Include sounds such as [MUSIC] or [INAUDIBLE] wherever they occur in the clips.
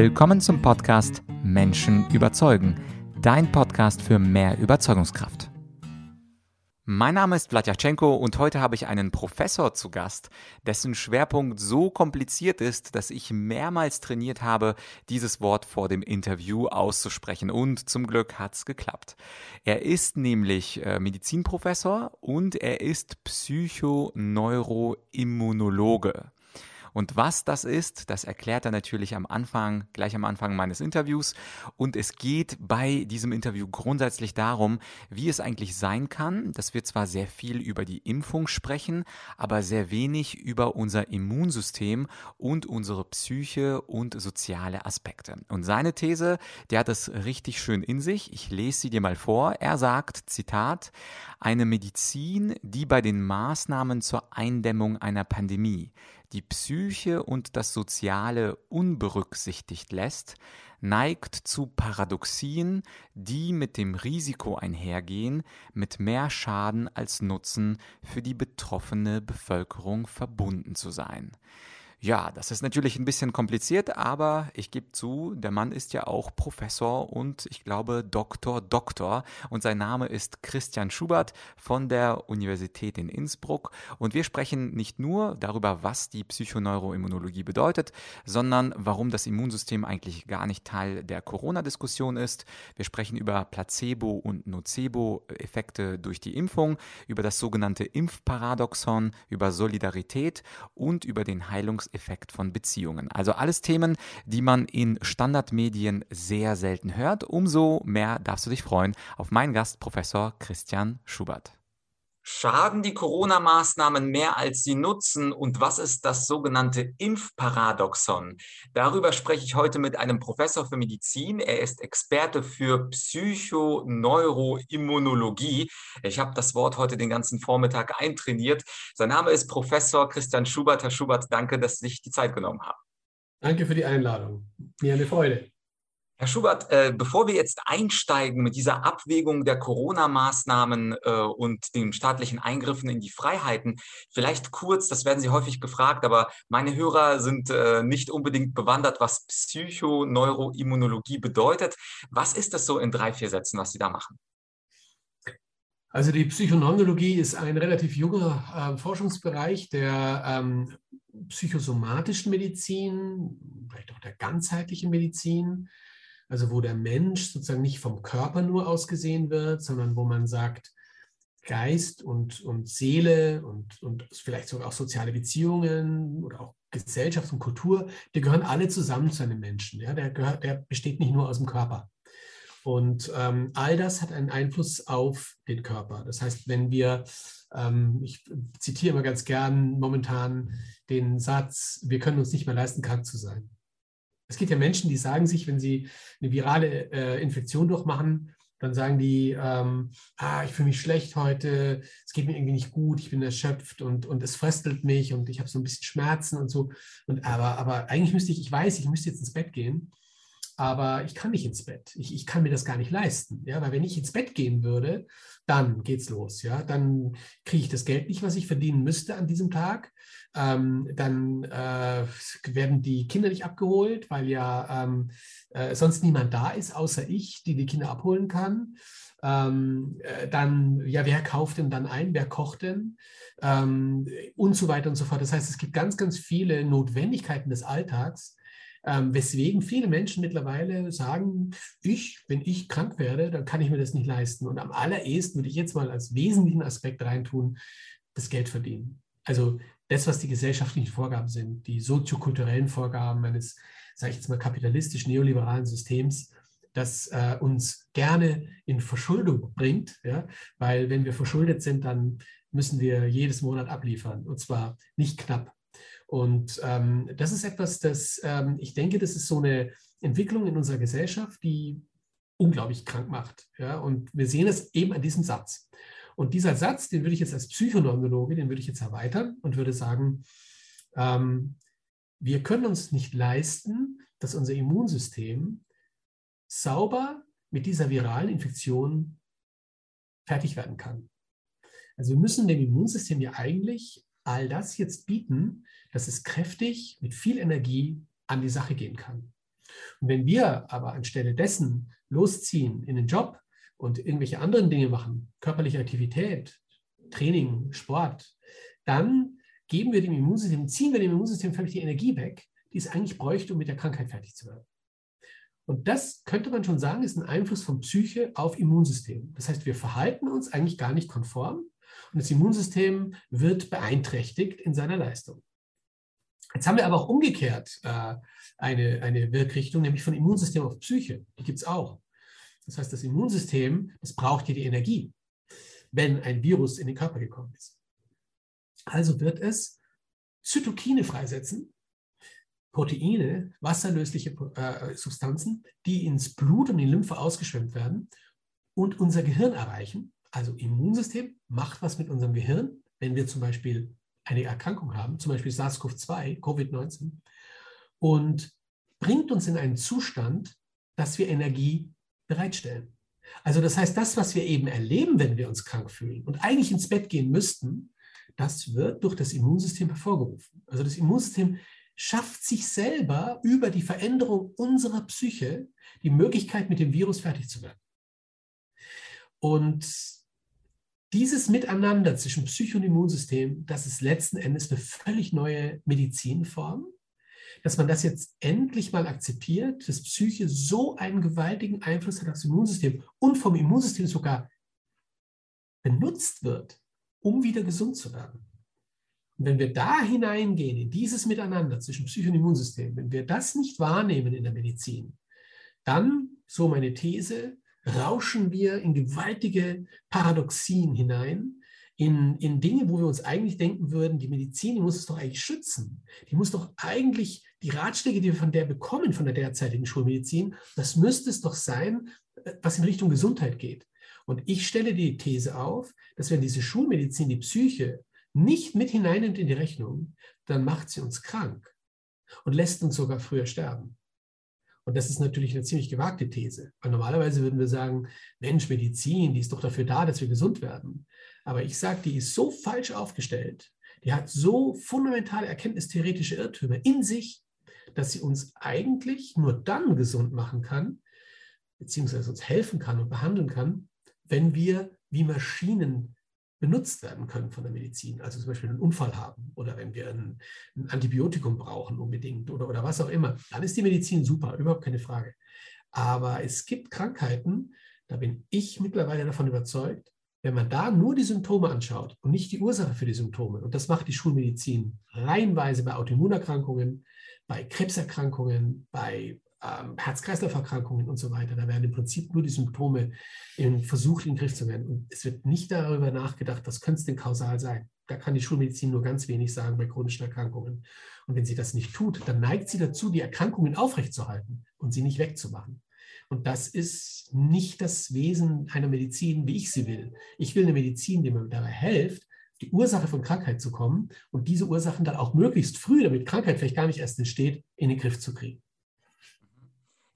Willkommen zum Podcast Menschen überzeugen, dein Podcast für mehr Überzeugungskraft. Mein Name ist Vladyachenko und heute habe ich einen Professor zu Gast, dessen Schwerpunkt so kompliziert ist, dass ich mehrmals trainiert habe, dieses Wort vor dem Interview auszusprechen und zum Glück hat's geklappt. Er ist nämlich äh, Medizinprofessor und er ist Psychoneuroimmunologe. Und was das ist, das erklärt er natürlich am Anfang, gleich am Anfang meines Interviews. Und es geht bei diesem Interview grundsätzlich darum, wie es eigentlich sein kann, dass wir zwar sehr viel über die Impfung sprechen, aber sehr wenig über unser Immunsystem und unsere Psyche und soziale Aspekte. Und seine These, der hat es richtig schön in sich. Ich lese sie dir mal vor. Er sagt, Zitat, eine Medizin, die bei den Maßnahmen zur Eindämmung einer Pandemie die Psyche und das Soziale unberücksichtigt lässt, neigt zu Paradoxien, die mit dem Risiko einhergehen, mit mehr Schaden als Nutzen für die betroffene Bevölkerung verbunden zu sein. Ja, das ist natürlich ein bisschen kompliziert, aber ich gebe zu, der Mann ist ja auch Professor und ich glaube Doktor Doktor und sein Name ist Christian Schubert von der Universität in Innsbruck und wir sprechen nicht nur darüber, was die Psychoneuroimmunologie bedeutet, sondern warum das Immunsystem eigentlich gar nicht Teil der Corona-Diskussion ist. Wir sprechen über Placebo- und Nocebo-Effekte durch die Impfung, über das sogenannte Impfparadoxon, über Solidarität und über den Heilungs Effekt von Beziehungen. Also alles Themen, die man in Standardmedien sehr selten hört. Umso mehr darfst du dich freuen auf meinen Gast, Professor Christian Schubert. Schaden die Corona-Maßnahmen mehr als sie nutzen? Und was ist das sogenannte Impfparadoxon? Darüber spreche ich heute mit einem Professor für Medizin. Er ist Experte für Psychoneuroimmunologie. Ich habe das Wort heute den ganzen Vormittag eintrainiert. Sein Name ist Professor Christian Schubert. Herr Schubert, danke, dass Sie sich die Zeit genommen haben. Danke für die Einladung. Mir eine Freude. Herr Schubert, äh, bevor wir jetzt einsteigen mit dieser Abwägung der Corona-Maßnahmen äh, und den staatlichen Eingriffen in die Freiheiten, vielleicht kurz, das werden Sie häufig gefragt, aber meine Hörer sind äh, nicht unbedingt bewandert, was Psychoneuroimmunologie bedeutet. Was ist das so in drei, vier Sätzen, was Sie da machen? Also die Psychoneuroimmunologie ist ein relativ junger äh, Forschungsbereich der ähm, psychosomatischen Medizin, vielleicht auch der ganzheitlichen Medizin also wo der Mensch sozusagen nicht vom Körper nur ausgesehen wird, sondern wo man sagt, Geist und, und Seele und, und vielleicht sogar auch soziale Beziehungen oder auch Gesellschaft und Kultur, die gehören alle zusammen zu einem Menschen. Ja? Der, gehört, der besteht nicht nur aus dem Körper. Und ähm, all das hat einen Einfluss auf den Körper. Das heißt, wenn wir, ähm, ich zitiere immer ganz gern momentan den Satz, wir können uns nicht mehr leisten, krank zu sein. Es gibt ja Menschen, die sagen sich, wenn sie eine virale äh, Infektion durchmachen, dann sagen die, ähm, ah, ich fühle mich schlecht heute, es geht mir irgendwie nicht gut, ich bin erschöpft und, und es fröstelt mich und ich habe so ein bisschen Schmerzen und so. Und aber, aber eigentlich müsste ich, ich weiß, ich müsste jetzt ins Bett gehen, aber ich kann nicht ins Bett. Ich, ich kann mir das gar nicht leisten. Ja? Weil wenn ich ins Bett gehen würde, dann geht's los. Ja? Dann kriege ich das Geld nicht, was ich verdienen müsste an diesem Tag. Ähm, dann äh, werden die Kinder nicht abgeholt, weil ja ähm, äh, sonst niemand da ist, außer ich, die die Kinder abholen kann. Ähm, äh, dann, ja, wer kauft denn dann ein? Wer kocht denn? Ähm, und so weiter und so fort. Das heißt, es gibt ganz, ganz viele Notwendigkeiten des Alltags, ähm, weswegen viele Menschen mittlerweile sagen, ich, wenn ich krank werde, dann kann ich mir das nicht leisten. Und am allerersten würde ich jetzt mal als wesentlichen Aspekt reintun, das Geld verdienen. Also das, was die gesellschaftlichen Vorgaben sind, die soziokulturellen Vorgaben eines, sage ich jetzt mal, kapitalistisch-neoliberalen Systems, das äh, uns gerne in Verschuldung bringt, ja? weil wenn wir verschuldet sind, dann müssen wir jedes Monat abliefern und zwar nicht knapp, und ähm, das ist etwas, das ähm, ich denke, das ist so eine Entwicklung in unserer Gesellschaft, die unglaublich krank macht. Ja? Und wir sehen es eben an diesem Satz. Und dieser Satz, den würde ich jetzt als Psychoneurologe, den würde ich jetzt erweitern und würde sagen, ähm, wir können uns nicht leisten, dass unser Immunsystem sauber mit dieser viralen Infektion fertig werden kann. Also wir müssen dem Immunsystem ja eigentlich all das jetzt bieten, dass es kräftig mit viel Energie an die Sache gehen kann. Und wenn wir aber anstelle dessen losziehen in den Job und irgendwelche anderen Dinge machen, körperliche Aktivität, Training, Sport, dann geben wir dem Immunsystem, ziehen wir dem Immunsystem völlig die Energie weg, die es eigentlich bräuchte, um mit der Krankheit fertig zu werden. Und das könnte man schon sagen, ist ein Einfluss von Psyche auf Immunsystem. Das heißt, wir verhalten uns eigentlich gar nicht konform und das Immunsystem wird beeinträchtigt in seiner Leistung. Jetzt haben wir aber auch umgekehrt äh, eine, eine Wirkrichtung, nämlich von Immunsystem auf Psyche. Die gibt es auch. Das heißt, das Immunsystem, das braucht ja die Energie, wenn ein Virus in den Körper gekommen ist. Also wird es Zytokine freisetzen, Proteine, wasserlösliche äh, Substanzen, die ins Blut und in die Lymphe ausgeschwemmt werden und unser Gehirn erreichen. Also Immunsystem macht was mit unserem Gehirn, wenn wir zum Beispiel eine Erkrankung haben, zum Beispiel SARS-CoV-2, Covid-19, und bringt uns in einen Zustand, dass wir Energie bereitstellen. Also das heißt, das, was wir eben erleben, wenn wir uns krank fühlen und eigentlich ins Bett gehen müssten, das wird durch das Immunsystem hervorgerufen. Also das Immunsystem schafft sich selber über die Veränderung unserer Psyche die Möglichkeit, mit dem Virus fertig zu werden. Und dieses Miteinander zwischen Psyche und Immunsystem, das ist letzten Endes eine völlig neue Medizinform, dass man das jetzt endlich mal akzeptiert, dass Psyche so einen gewaltigen Einfluss hat aufs Immunsystem und vom Immunsystem sogar benutzt wird, um wieder gesund zu werden. Und wenn wir da hineingehen, in dieses Miteinander zwischen Psyche und Immunsystem, wenn wir das nicht wahrnehmen in der Medizin, dann, so meine These, rauschen wir in gewaltige Paradoxien hinein, in, in Dinge, wo wir uns eigentlich denken würden, die Medizin, die muss es doch eigentlich schützen. Die muss doch eigentlich die Ratschläge, die wir von der bekommen, von der derzeitigen Schulmedizin, das müsste es doch sein, äh, was in Richtung Gesundheit geht. Und ich stelle die These auf, dass wenn diese Schulmedizin die Psyche nicht mit hineinnimmt in die Rechnung, dann macht sie uns krank und lässt uns sogar früher sterben. Und das ist natürlich eine ziemlich gewagte These, weil normalerweise würden wir sagen, Mensch, Medizin, die ist doch dafür da, dass wir gesund werden. Aber ich sage, die ist so falsch aufgestellt, die hat so fundamentale erkenntnistheoretische Irrtümer in sich, dass sie uns eigentlich nur dann gesund machen kann, beziehungsweise uns helfen kann und behandeln kann, wenn wir wie Maschinen benutzt werden können von der Medizin. Also zum Beispiel einen Unfall haben oder wenn wir ein, ein Antibiotikum brauchen unbedingt oder, oder was auch immer, dann ist die Medizin super, überhaupt keine Frage. Aber es gibt Krankheiten, da bin ich mittlerweile davon überzeugt, wenn man da nur die Symptome anschaut und nicht die Ursache für die Symptome, und das macht die Schulmedizin reihenweise bei Autoimmunerkrankungen, bei Krebserkrankungen, bei ähm, Herz-Kreislauf-Erkrankungen und so weiter. Da werden im Prinzip nur die Symptome versucht, in den Griff zu werden. Und es wird nicht darüber nachgedacht, was könnte es denn kausal sein. Da kann die Schulmedizin nur ganz wenig sagen bei chronischen Erkrankungen. Und wenn sie das nicht tut, dann neigt sie dazu, die Erkrankungen aufrechtzuerhalten und sie nicht wegzumachen. Und das ist nicht das Wesen einer Medizin, wie ich sie will. Ich will eine Medizin, die mir dabei hilft, die Ursache von Krankheit zu kommen und diese Ursachen dann auch möglichst früh, damit Krankheit vielleicht gar nicht erst entsteht, in den Griff zu kriegen.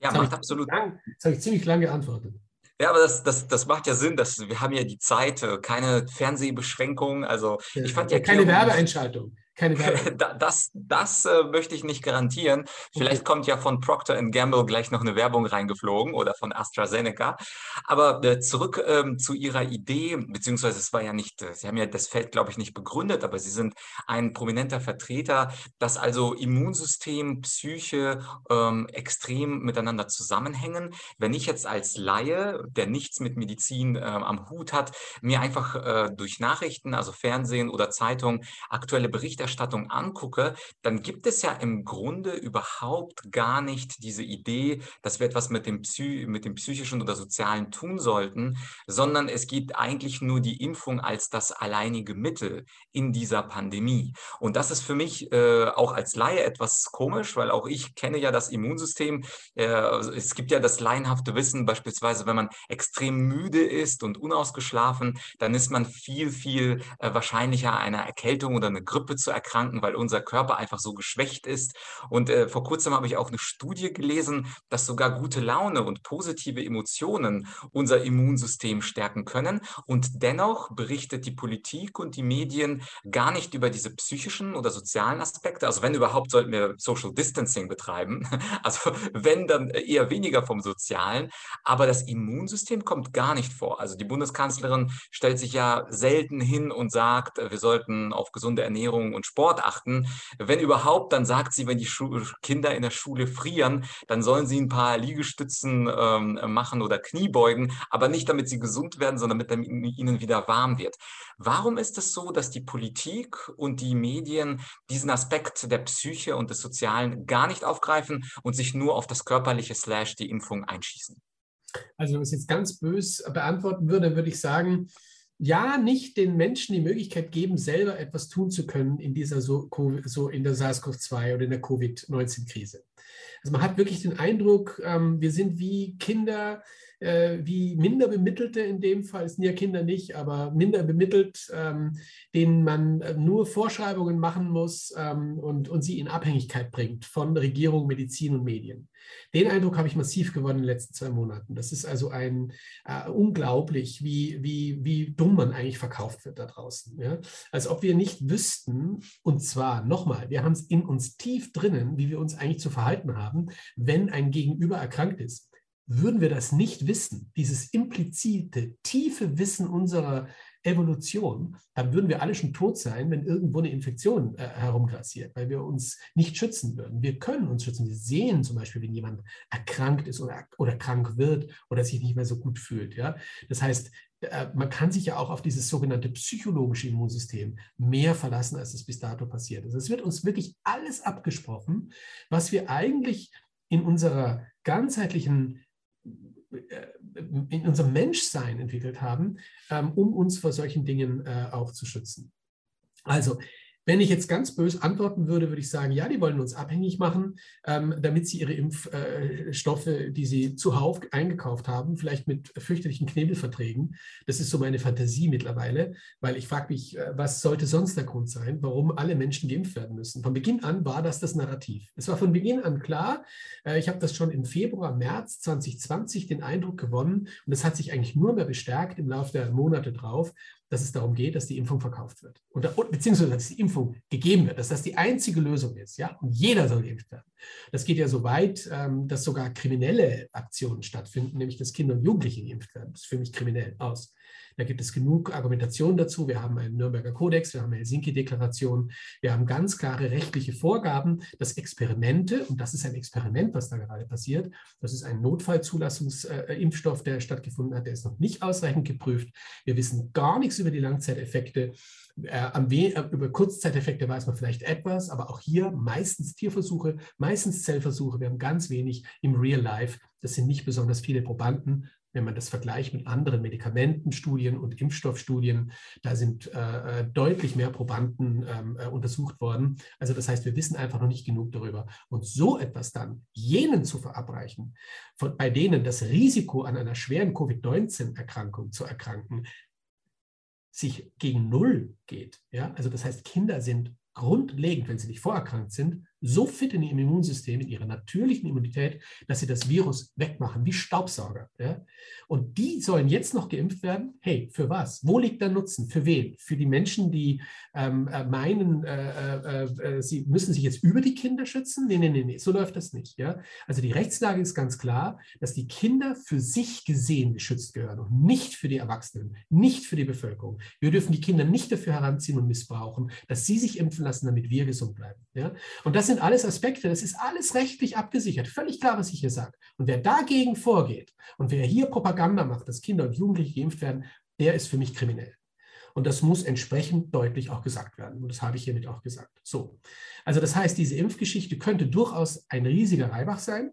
Ja, das macht absolut. Lang, das habe ich ziemlich lange geantwortet. Ja, aber das, das, das macht ja Sinn, dass wir haben ja die Zeit, äh, keine Fernsehbeschränkungen. Also ich fand ja keine Werbeeinschaltung. Keine [LAUGHS] das das äh, möchte ich nicht garantieren. Vielleicht okay. kommt ja von Procter Gamble gleich noch eine Werbung reingeflogen oder von AstraZeneca. Aber äh, zurück ähm, zu Ihrer Idee, beziehungsweise es war ja nicht, äh, Sie haben ja das Feld, glaube ich, nicht begründet, aber Sie sind ein prominenter Vertreter, dass also Immunsystem, Psyche ähm, extrem miteinander zusammenhängen. Wenn ich jetzt als Laie, der nichts mit Medizin äh, am Hut hat, mir einfach äh, durch Nachrichten, also Fernsehen oder Zeitung, aktuelle Berichte Berichterstattung angucke, dann gibt es ja im Grunde überhaupt gar nicht diese Idee, dass wir etwas mit dem, Psy mit dem psychischen oder sozialen tun sollten, sondern es gibt eigentlich nur die Impfung als das alleinige Mittel in dieser Pandemie. Und das ist für mich äh, auch als Laie etwas komisch, weil auch ich kenne ja das Immunsystem. Äh, es gibt ja das laienhafte Wissen, beispielsweise, wenn man extrem müde ist und unausgeschlafen, dann ist man viel, viel äh, wahrscheinlicher einer Erkältung oder eine Grippe zu erkranken, weil unser Körper einfach so geschwächt ist. Und äh, vor kurzem habe ich auch eine Studie gelesen, dass sogar gute Laune und positive Emotionen unser Immunsystem stärken können. Und dennoch berichtet die Politik und die Medien gar nicht über diese psychischen oder sozialen Aspekte. Also wenn überhaupt, sollten wir Social Distancing betreiben. [LAUGHS] Also wenn, dann eher weniger vom Sozialen. Aber das Immunsystem kommt gar nicht vor. Also die Bundeskanzlerin stellt sich ja selten hin und sagt, wir sollten auf gesunde Ernährung und Sport achten. Wenn überhaupt, dann sagt sie, wenn die Schu Kinder in der Schule frieren, dann sollen sie ein paar Liegestützen ähm, machen oder Kniebeugen, aber nicht damit sie gesund werden, sondern damit ihnen wieder warm wird. Warum ist es so, dass die Politik und die Medien diesen Aspekt der Psyche und des Sozialen gar nicht aufgreifen und sich nur auf das körperliche Slash die Impfung einschießen? Also wenn man es jetzt ganz bös beantworten würde, würde ich sagen, ja, nicht den Menschen die Möglichkeit geben, selber etwas tun zu können in dieser so, so in der SARS-CoV-2 oder in der Covid-19-Krise. Also man hat wirklich den Eindruck, ähm, wir sind wie Kinder, äh, wie minder bemittelte in dem Fall, es sind ja Kinder nicht, aber minder bemittelt, ähm, denen man äh, nur Vorschreibungen machen muss ähm, und, und sie in Abhängigkeit bringt von Regierung, Medizin und Medien. Den Eindruck habe ich massiv gewonnen in den letzten zwei Monaten. Das ist also ein äh, unglaublich, wie, wie, wie dumm man eigentlich verkauft wird da draußen. Ja? Als ob wir nicht wüssten, und zwar nochmal, wir haben es in uns tief drinnen, wie wir uns eigentlich zu verhalten haben, wenn ein Gegenüber erkrankt ist würden wir das nicht wissen, dieses implizite, tiefe Wissen unserer Evolution, dann würden wir alle schon tot sein, wenn irgendwo eine Infektion äh, herumgrassiert, weil wir uns nicht schützen würden. Wir können uns schützen. Wir sehen zum Beispiel, wenn jemand erkrankt ist oder, oder krank wird oder sich nicht mehr so gut fühlt. Ja? Das heißt, äh, man kann sich ja auch auf dieses sogenannte psychologische Immunsystem mehr verlassen, als es bis dato passiert ist. Es wird uns wirklich alles abgesprochen, was wir eigentlich in unserer ganzheitlichen in unserem Menschsein entwickelt haben, ähm, um uns vor solchen Dingen äh, auch zu schützen. Also wenn ich jetzt ganz böse antworten würde, würde ich sagen, ja, die wollen uns abhängig machen, ähm, damit sie ihre Impfstoffe, äh, die sie zuhauf eingekauft haben, vielleicht mit fürchterlichen Knebelverträgen. Das ist so meine Fantasie mittlerweile, weil ich frage mich, äh, was sollte sonst der Grund sein, warum alle Menschen geimpft werden müssen? Von Beginn an war das das Narrativ. Es war von Beginn an klar, äh, ich habe das schon im Februar, März 2020 den Eindruck gewonnen und es hat sich eigentlich nur mehr bestärkt im Laufe der Monate drauf, dass es darum geht, dass die Impfung verkauft wird. Und, beziehungsweise, dass die Impfung gegeben wird, dass das die einzige Lösung ist. Ja? Und jeder soll geimpft werden. Das geht ja so weit, ähm, dass sogar kriminelle Aktionen stattfinden, nämlich dass Kinder und Jugendliche geimpft werden. Das ist für mich kriminell aus. Da gibt es genug Argumentation dazu. Wir haben einen Nürnberger Kodex, wir haben eine Helsinki-Deklaration, wir haben ganz klare rechtliche Vorgaben, dass Experimente, und das ist ein Experiment, was da gerade passiert, das ist ein Notfallzulassungsimpfstoff, der stattgefunden hat, der ist noch nicht ausreichend geprüft. Wir wissen gar nichts über die Langzeiteffekte. Äh, äh, über Kurzzeiteffekte weiß man vielleicht etwas, aber auch hier meistens Tierversuche, meistens Zellversuche. Wir haben ganz wenig im Real Life. Das sind nicht besonders viele Probanden, wenn man das vergleicht mit anderen Medikamentenstudien und Impfstoffstudien, da sind äh, äh, deutlich mehr Probanden ähm, äh, untersucht worden. Also das heißt, wir wissen einfach noch nicht genug darüber. Und so etwas dann jenen zu verabreichen, von, bei denen das Risiko an einer schweren Covid-19-Erkrankung zu erkranken sich gegen Null geht. Ja? Also das heißt, Kinder sind grundlegend, wenn sie nicht vorerkrankt sind, so fit in ihrem Immunsystem, in ihrer natürlichen Immunität, dass sie das Virus wegmachen, wie Staubsauger. Ja? Und die sollen jetzt noch geimpft werden. Hey, für was? Wo liegt der Nutzen? Für wen? Für die Menschen, die ähm, äh, meinen, äh, äh, äh, sie müssen sich jetzt über die Kinder schützen? Nee, nee, nee, nee, so läuft das nicht. Ja? Also die Rechtslage ist ganz klar, dass die Kinder für sich gesehen geschützt gehören und nicht für die Erwachsenen, nicht für die Bevölkerung. Wir dürfen die Kinder nicht dafür heranziehen und missbrauchen, dass sie sich impfen lassen, damit wir gesund bleiben. Ja? Und das sind alles Aspekte, das ist alles rechtlich abgesichert. Völlig klar, was ich hier sage. Und wer dagegen vorgeht und wer hier Propaganda macht, dass Kinder und Jugendliche geimpft werden, der ist für mich kriminell. Und das muss entsprechend deutlich auch gesagt werden. Und das habe ich hiermit auch gesagt. So. Also das heißt, diese Impfgeschichte könnte durchaus ein riesiger Reibach sein,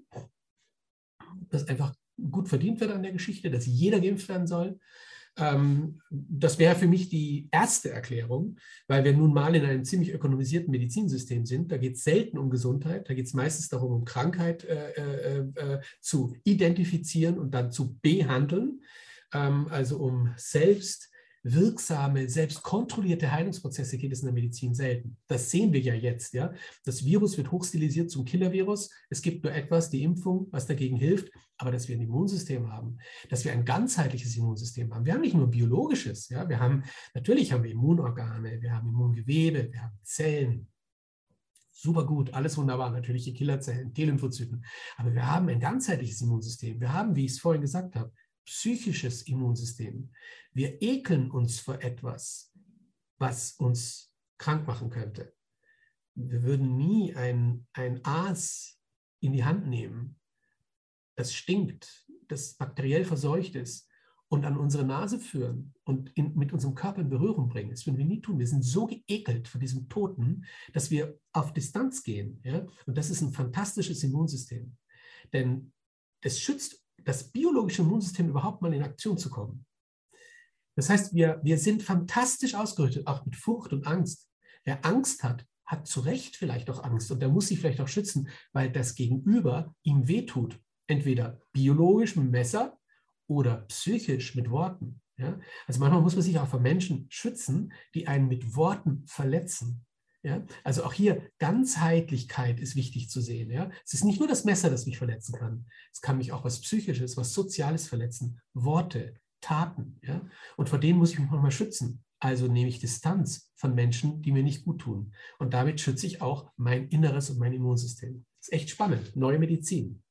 dass einfach gut verdient wird an der Geschichte, dass jeder geimpft werden soll. Ähm, das wäre für mich die erste Erklärung, weil wir nun mal in einem ziemlich ökonomisierten Medizinsystem sind. Da geht es selten um Gesundheit, da geht es meistens darum, um Krankheit äh, äh, äh, zu identifizieren und dann zu behandeln, ähm, also um selbst wirksame, selbst kontrollierte Heilungsprozesse geht es in der Medizin selten. Das sehen wir ja jetzt. Ja? Das Virus wird hochstilisiert zum Killervirus. Es gibt nur etwas, die Impfung, was dagegen hilft, aber dass wir ein Immunsystem haben, dass wir ein ganzheitliches Immunsystem haben. Wir haben nicht nur ein biologisches. Ja? Wir haben, natürlich haben wir Immunorgane, wir haben Immungewebe, wir haben Zellen, super gut, alles wunderbar, natürliche Killerzellen, T-Lymphozyten. Aber wir haben ein ganzheitliches Immunsystem. Wir haben, wie ich es vorhin gesagt habe, psychisches Immunsystem. Wir ekeln uns vor etwas, was uns krank machen könnte. Wir würden nie ein, ein Aas in die Hand nehmen, das stinkt, das bakteriell verseucht ist, und an unsere Nase führen und in, mit unserem Körper in Berührung bringen. Das würden wir nie tun. Wir sind so geekelt vor diesem Toten, dass wir auf Distanz gehen. Ja? Und das ist ein fantastisches Immunsystem. Denn es schützt das biologische Immunsystem überhaupt mal in Aktion zu kommen. Das heißt, wir, wir sind fantastisch ausgerüstet, auch mit Furcht und Angst. Wer Angst hat, hat zu Recht vielleicht auch Angst und der muss sich vielleicht auch schützen, weil das Gegenüber ihm wehtut. Entweder biologisch mit Messer oder psychisch mit Worten. Ja? Also manchmal muss man sich auch vor Menschen schützen, die einen mit Worten verletzen. Ja? Also auch hier Ganzheitlichkeit ist wichtig zu sehen. Ja? Es ist nicht nur das Messer, das mich verletzen kann. Es kann mich auch was Psychisches, was Soziales verletzen. Worte, Taten. Ja? Und vor denen muss ich mich manchmal schützen. Also nehme ich Distanz von Menschen, die mir nicht gut tun. Und damit schütze ich auch mein Inneres und mein Immunsystem. Das ist echt spannend. Neue Medizin.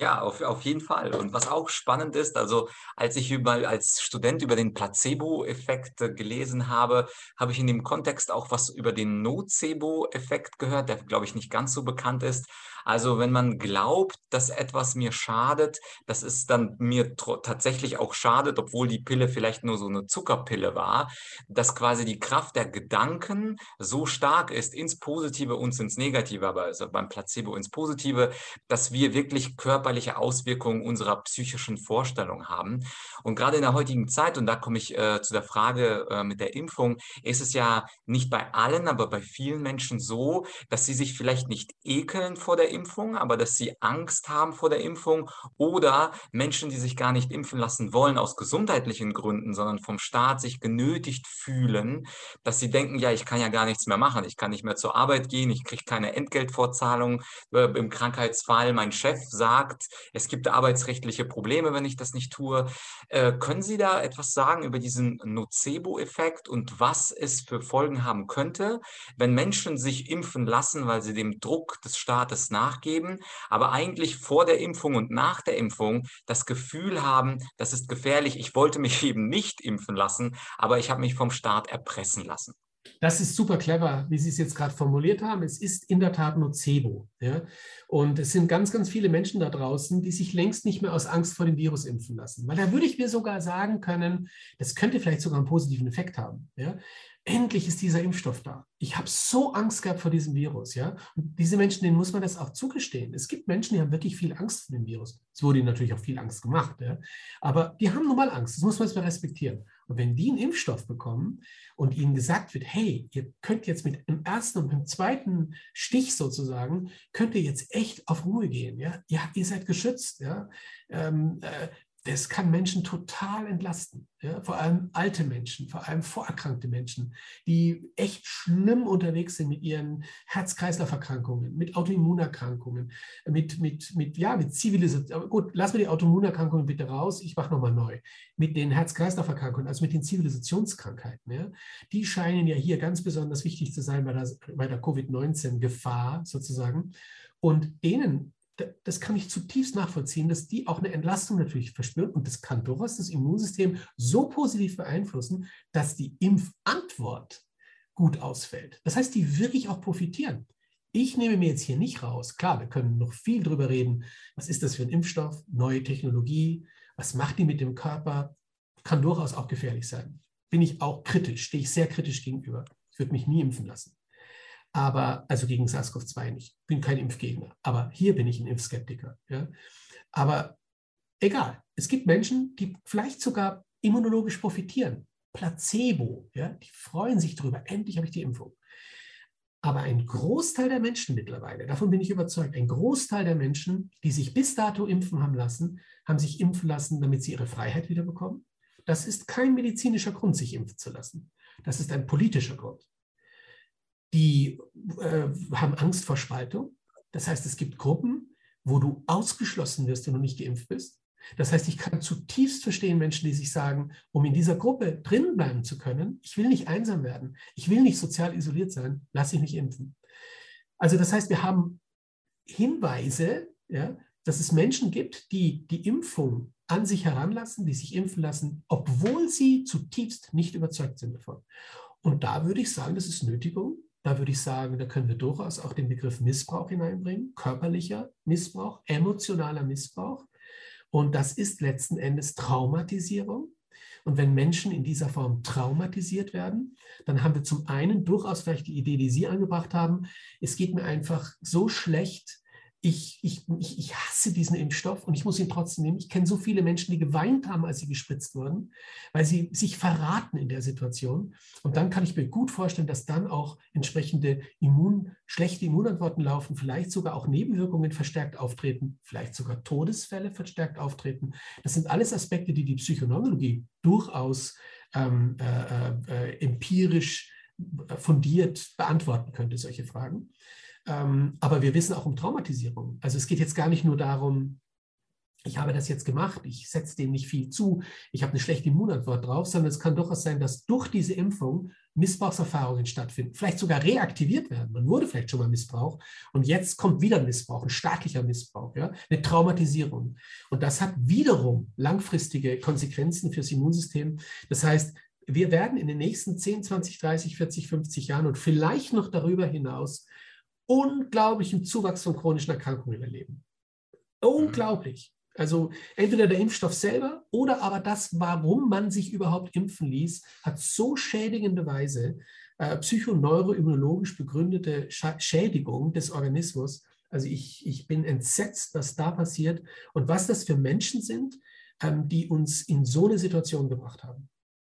Ja, auf, auf jeden Fall. Und was auch spannend ist, also als ich über, als Student über den Placebo-Effekt äh, gelesen habe, habe ich in dem Kontext auch was über den Nocebo-Effekt gehört, der, glaube ich, nicht ganz so bekannt ist. Also wenn man glaubt, dass etwas mir schadet, dass es dann mir tatsächlich auch schadet, obwohl die Pille vielleicht nur so eine Zuckerpille war, dass quasi die Kraft der Gedanken so stark ist ins Positive und ins Negative, aber also beim Placebo ins Positive, dass wir wirklich körperliche Auswirkungen unserer psychischen Vorstellung haben. Und gerade in der heutigen Zeit, und da komme ich äh, zu der Frage äh, mit der Impfung, ist es ja nicht bei allen, aber bei vielen Menschen so, dass sie sich vielleicht nicht ekeln vor der Impfung, Impfung, aber dass sie Angst haben vor der Impfung oder Menschen, die sich gar nicht impfen lassen wollen aus gesundheitlichen Gründen, sondern vom Staat sich genötigt fühlen, dass sie denken, ja, ich kann ja gar nichts mehr machen, ich kann nicht mehr zur Arbeit gehen, ich kriege keine Entgeltvorzahlung äh, im Krankheitsfall, mein Chef sagt, es gibt arbeitsrechtliche Probleme, wenn ich das nicht tue. Äh, können Sie da etwas sagen über diesen Nocebo-Effekt und was es für Folgen haben könnte, wenn Menschen sich impfen lassen, weil sie dem Druck des Staates nachgeben, aber eigentlich vor der Impfung und nach der Impfung das Gefühl haben, das ist gefährlich, ich wollte mich [LAUGHS] eben nicht impfen lassen, aber ich habe mich vom Staat erpressen lassen. Das ist super clever, wie Sie es jetzt gerade formuliert haben. Es ist in der Tat Nocebo. Ja? Und es sind ganz, ganz viele Menschen da draußen, die sich längst nicht mehr aus Angst vor dem Virus impfen lassen. Weil da würde ich mir sogar sagen können, das könnte vielleicht sogar einen positiven Effekt haben. Ja? Endlich ist dieser Impfstoff da. Ich habe so Angst gehabt vor diesem Virus, ja. Und diese Menschen, denen muss man das auch zugestehen. Es gibt Menschen, die haben wirklich viel Angst vor dem Virus. Es wurde ihnen natürlich auch viel Angst gemacht, ja. Aber die haben nun mal Angst. Das muss man erstmal respektieren. Und wenn die einen Impfstoff bekommen und ihnen gesagt wird, hey, ihr könnt jetzt mit dem ersten und dem zweiten Stich sozusagen, könnt ihr jetzt echt auf Ruhe gehen, ja. Ja, ihr seid geschützt, ja. Ähm, äh, das kann Menschen total entlasten. Ja? Vor allem alte Menschen, vor allem vorerkrankte Menschen, die echt schlimm unterwegs sind mit ihren Herz-Kreislauf-Erkrankungen, mit Autoimmunerkrankungen, mit, mit, mit, ja, mit Zivilisation. Gut, lassen wir die Autoimmunerkrankungen bitte raus. Ich mache nochmal neu. Mit den Herz-Kreislauf-Erkrankungen, also mit den Zivilisationskrankheiten. Ja? Die scheinen ja hier ganz besonders wichtig zu sein bei der, bei der Covid-19-Gefahr sozusagen. Und denen das kann ich zutiefst nachvollziehen, dass die auch eine Entlastung natürlich verspüren und das kann durchaus das Immunsystem so positiv beeinflussen, dass die Impfantwort gut ausfällt. Das heißt, die wirklich auch profitieren. Ich nehme mir jetzt hier nicht raus. Klar, wir können noch viel drüber reden. Was ist das für ein Impfstoff? Neue Technologie? Was macht die mit dem Körper? Kann durchaus auch gefährlich sein. Bin ich auch kritisch, stehe ich sehr kritisch gegenüber. Ich würde mich nie impfen lassen aber also gegen SARS-CoV-2 nicht. Ich bin kein Impfgegner, aber hier bin ich ein Impfskeptiker. Ja? Aber egal, es gibt Menschen, die vielleicht sogar immunologisch profitieren. Placebo, ja? die freuen sich darüber, endlich habe ich die Impfung. Aber ein Großteil der Menschen mittlerweile, davon bin ich überzeugt, ein Großteil der Menschen, die sich bis dato impfen haben lassen, haben sich impfen lassen, damit sie ihre Freiheit wiederbekommen, Das ist kein medizinischer Grund, sich impfen zu lassen. Das ist ein politischer Grund. Die äh, haben Angst vor Spaltung. Das heißt, es gibt Gruppen, wo du ausgeschlossen wirst, wenn du nicht geimpft bist. Das heißt, ich kann zutiefst verstehen Menschen, die sich sagen, um in dieser Gruppe drin bleiben zu können, ich will nicht einsam werden, ich will nicht sozial isoliert sein, lasse ich mich impfen. Also das heißt, wir haben Hinweise, ja, dass es Menschen gibt, die die Impfung an sich heranlassen, die sich impfen lassen, obwohl sie zutiefst nicht überzeugt sind davon. Und da würde ich sagen, das ist Nötigung. Da würde ich sagen, da können wir durchaus auch den Begriff Missbrauch hineinbringen, körperlicher Missbrauch, emotionaler Missbrauch. Und das ist letzten Endes Traumatisierung. Und wenn Menschen in dieser Form traumatisiert werden, dann haben wir zum einen durchaus vielleicht die Idee, die Sie angebracht haben, es geht mir einfach so schlecht, ich, ich, ich, hasse diesen Impfstoff und ich muss ihn trotzdem nehmen. Ich kenne so viele Menschen, die geweint haben, als sie gespritzt wurden, weil sie sich verraten in der Situation. Und dann kann ich mir gut vorstellen, dass dann auch entsprechende Immun, schlechte Immunantworten laufen, vielleicht sogar auch Nebenwirkungen verstärkt auftreten, vielleicht sogar Todesfälle verstärkt auftreten. Das sind alles Aspekte, die die Psychoneurologie durchaus ähm, äh, äh, empirisch fundiert beantworten könnte, solche Fragen. Ähm, aber wir wissen auch um Traumatisierung. Also es geht jetzt gar nicht nur darum, ich habe das jetzt gemacht, ich setze dem nicht viel zu, ich habe eine schlechte Immunantwort drauf, sondern es kann durchaus sein, dass durch diese Impfung Missbrauchserfahrungen stattfinden, vielleicht sogar reaktiviert werden. Man wurde vielleicht schon mal missbraucht und jetzt kommt wieder Missbrauch, ein staatlicher Missbrauch, ja, eine Traumatisierung. Und das hat wiederum langfristige Konsequenzen fürs Immunsystem. Das heißt, wir werden in den nächsten 10, 20, 30, 40, 50 Jahren und vielleicht noch darüber hinaus unglaublichen Zuwachs von chronischen Erkrankungen erleben. Unglaublich. Also entweder der Impfstoff selber oder aber das, warum man sich überhaupt impfen ließ, hat so schädigende Weise äh, psychoneuroimmunologisch begründete Schädigung des Organismus. Also ich, ich bin entsetzt, was da passiert und was das für Menschen sind, ähm, die uns in so eine Situation gebracht haben.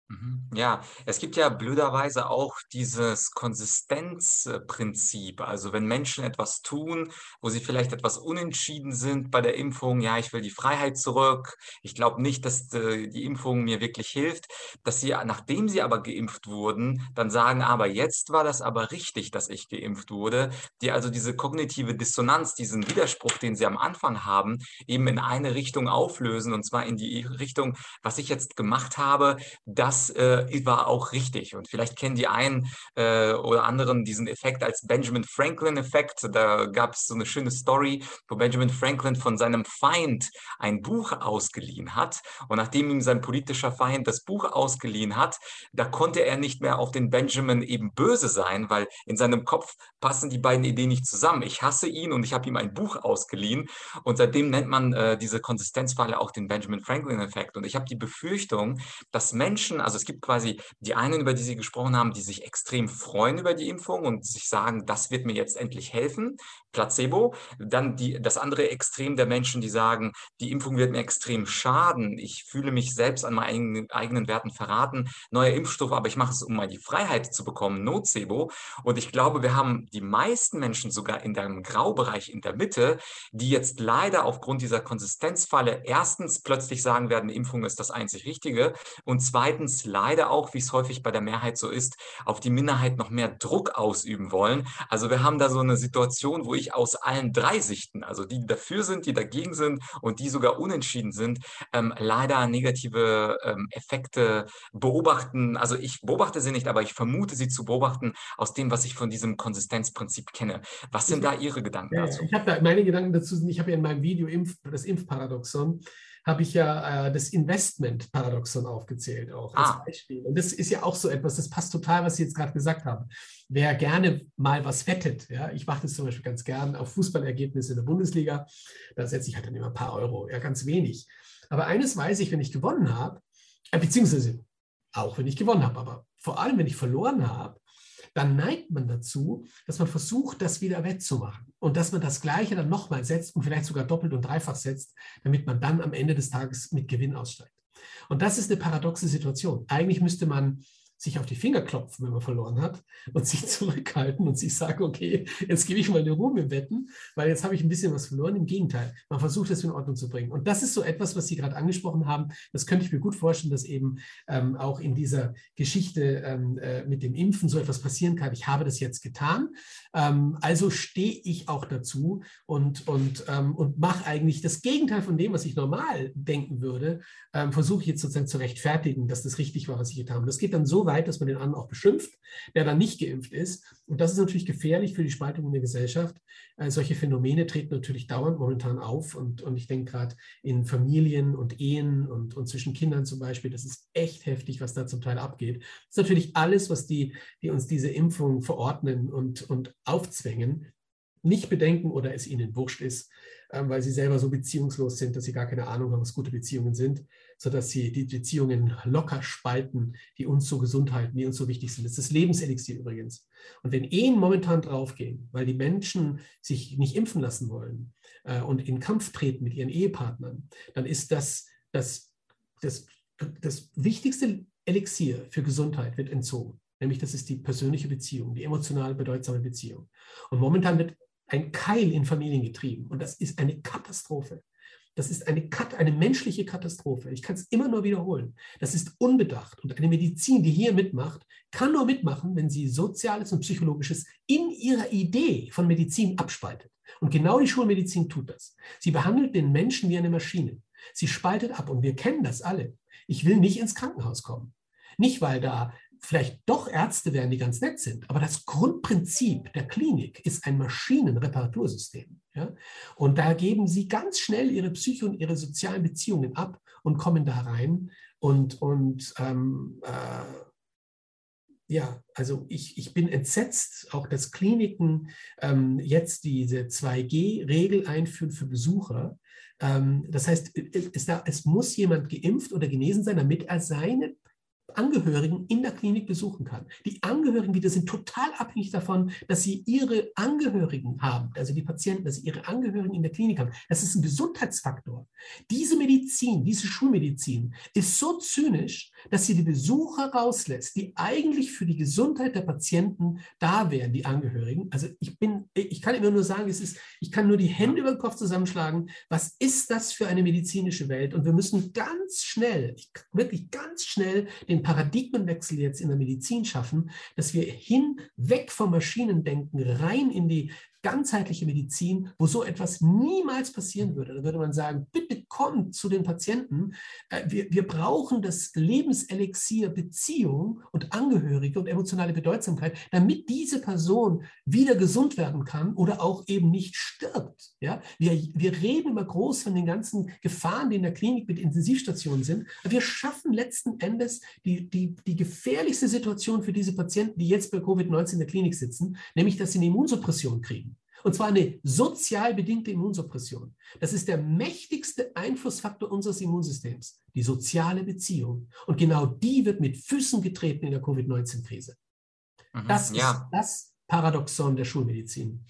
Mhm. Ja, es gibt ja blöderweise auch dieses Konsistenzprinzip. Also wenn Menschen etwas tun, wo sie vielleicht etwas unentschieden sind bei der Impfung, ja, ich will die Freiheit zurück, ich glaube nicht, dass äh, die Impfung mir wirklich hilft, dass sie, nachdem sie aber geimpft wurden, dann sagen, aber jetzt war das aber richtig, dass ich geimpft wurde, die also diese kognitive Dissonanz, diesen Widerspruch, den sie am Anfang haben, eben in eine Richtung auflösen, und zwar in die Richtung, was ich jetzt gemacht habe, das das äh, war auch richtig. Und vielleicht kennen die einen äh, oder anderen diesen Effekt als Benjamin Franklin-Effekt. Da gab es so eine schöne Story, wo Benjamin Franklin von seinem Feind ein Buch ausgeliehen hat. Und nachdem ihm sein politischer Feind das Buch ausgeliehen hat, da konnte er nicht mehr auf den Benjamin eben böse sein, weil in seinem Kopf passen die beiden Ideen nicht zusammen. Ich hasse ihn und ich habe ihm ein Buch ausgeliehen. Und seitdem nennt man äh, diese Konsistenzfalle auch den Benjamin Franklin-Effekt. Und ich habe die Befürchtung, dass Menschen also es gibt quasi die einen, über die Sie gesprochen haben, die sich extrem freuen über die Impfung und sich sagen, das wird mir jetzt endlich helfen. Placebo. Dann die, das andere Extrem der Menschen, die sagen, die Impfung wird mir extrem schaden. Ich fühle mich selbst an meinen eigenen Werten verraten. Neuer Impfstoff, aber ich mache es, um mal die Freiheit zu bekommen. Nocebo. Und ich glaube, wir haben die meisten Menschen sogar in dem Graubereich in der Mitte, die jetzt leider aufgrund dieser Konsistenzfalle erstens plötzlich sagen werden, Impfung ist das einzig Richtige und zweitens leider auch, wie es häufig bei der Mehrheit so ist, auf die Minderheit noch mehr Druck ausüben wollen. Also wir haben da so eine Situation, wo ich aus allen drei Sichten, also die dafür sind, die dagegen sind und die sogar unentschieden sind, ähm, leider negative ähm, Effekte beobachten. Also ich beobachte sie nicht, aber ich vermute sie zu beobachten aus dem, was ich von diesem Konsistenzprinzip kenne. Was sind da Ihre Gedanken ja, dazu? Ich habe da meine Gedanken dazu sind, ich habe ja in meinem Video Impf, das Impfparadoxon habe ich ja äh, das Investment-Paradoxon aufgezählt auch als ah. Beispiel. Und das ist ja auch so etwas, das passt total, was Sie jetzt gerade gesagt haben. Wer gerne mal was wettet, ja, ich mache das zum Beispiel ganz gern auf Fußballergebnisse in der Bundesliga, da setze ich halt dann immer ein paar Euro, ja, ganz wenig. Aber eines weiß ich, wenn ich gewonnen habe, äh, beziehungsweise auch wenn ich gewonnen habe, aber vor allem, wenn ich verloren habe, dann neigt man dazu, dass man versucht, das wieder wettzumachen und dass man das Gleiche dann nochmal setzt und vielleicht sogar doppelt und dreifach setzt, damit man dann am Ende des Tages mit Gewinn aussteigt. Und das ist eine paradoxe Situation. Eigentlich müsste man sich auf die Finger klopfen, wenn man verloren hat und sich zurückhalten und sich sagen, okay, jetzt gebe ich mal eine Ruhe im Wetten, weil jetzt habe ich ein bisschen was verloren. Im Gegenteil, man versucht es in Ordnung zu bringen. Und das ist so etwas, was Sie gerade angesprochen haben. Das könnte ich mir gut vorstellen, dass eben ähm, auch in dieser Geschichte ähm, äh, mit dem Impfen so etwas passieren kann. Ich habe das jetzt getan, ähm, also stehe ich auch dazu und, und, ähm, und mache eigentlich das Gegenteil von dem, was ich normal denken würde, ähm, versuche jetzt sozusagen zu rechtfertigen, dass das richtig war, was ich getan habe. Das geht dann so weit, dass man den anderen auch beschimpft, der dann nicht geimpft ist. Und das ist natürlich gefährlich für die Spaltung in der Gesellschaft. Äh, solche Phänomene treten natürlich dauernd momentan auf. Und, und ich denke gerade in Familien und Ehen und, und zwischen Kindern zum Beispiel, das ist echt heftig, was da zum Teil abgeht. Das ist natürlich alles, was die, die uns diese Impfung verordnen und, und aufzwängen, nicht bedenken oder es ihnen wurscht ist, weil sie selber so beziehungslos sind, dass sie gar keine Ahnung haben, was gute Beziehungen sind, sodass sie die Beziehungen locker spalten, die uns so gesund halten, die uns so wichtig sind. Das ist das Lebenselixier übrigens. Und wenn Ehen momentan draufgehen, weil die Menschen sich nicht impfen lassen wollen äh, und in Kampf treten mit ihren Ehepartnern, dann ist das das, das, das wichtigste Elixier für Gesundheit wird entzogen. Nämlich das ist die persönliche Beziehung, die emotional bedeutsame Beziehung. Und momentan wird ein Keil in Familien getrieben. Und das ist eine Katastrophe. Das ist eine, eine menschliche Katastrophe. Ich kann es immer nur wiederholen. Das ist unbedacht. Und eine Medizin, die hier mitmacht, kann nur mitmachen, wenn sie Soziales und Psychologisches in ihrer Idee von Medizin abspaltet. Und genau die Schulmedizin tut das. Sie behandelt den Menschen wie eine Maschine. Sie spaltet ab. Und wir kennen das alle. Ich will nicht ins Krankenhaus kommen. Nicht, weil da vielleicht doch Ärzte werden, die ganz nett sind. Aber das Grundprinzip der Klinik ist ein Maschinenreparatursystem. Ja? Und da geben sie ganz schnell ihre Psyche und ihre sozialen Beziehungen ab und kommen da rein. Und, und ähm, äh, ja, also ich, ich bin entsetzt, auch dass Kliniken ähm, jetzt diese 2G-Regel einführen für Besucher. Ähm, das heißt, es, es, muss jemand geimpft oder genesen sein, damit er seine Angehörigen in der Klinik besuchen kann. Die Angehörigen wieder sind total abhängig davon, dass sie ihre Angehörigen haben, also die Patienten, dass sie ihre Angehörigen in der Klinik haben. Das ist ein Gesundheitsfaktor. Diese Medizin, diese Schulmedizin ist so zynisch, dass sie die Besucher rauslässt, die eigentlich für die Gesundheit der Patienten da wären, die Angehörigen. Also ich bin, ich kann immer nur sagen, es ist, ich kann nur die Hände über den Kopf zusammenschlagen. Was ist das für eine medizinische Welt? Und wir müssen ganz schnell, wirklich ganz schnell den Paradigmenwechsel jetzt in der Medizin schaffen, dass wir hinweg vom Maschinendenken rein in die ganzheitliche Medizin, wo so etwas niemals passieren würde. Da würde man sagen, bitte kommt zu den Patienten. Äh, wir, wir brauchen das Lebenselixier Beziehung und Angehörige und emotionale Bedeutsamkeit, damit diese Person wieder gesund werden kann oder auch eben nicht stirbt. Ja? Wir, wir reden immer groß von den ganzen Gefahren, die in der Klinik mit Intensivstationen sind. Aber wir schaffen letzten Endes die, die, die gefährlichste Situation für diese Patienten, die jetzt bei Covid-19 in der Klinik sitzen, nämlich dass sie eine Immunsuppression kriegen. Und zwar eine sozial bedingte Immunsuppression. Das ist der mächtigste Einflussfaktor unseres Immunsystems, die soziale Beziehung. Und genau die wird mit Füßen getreten in der Covid-19-Krise. Mhm, das ja. ist das Paradoxon der Schulmedizin.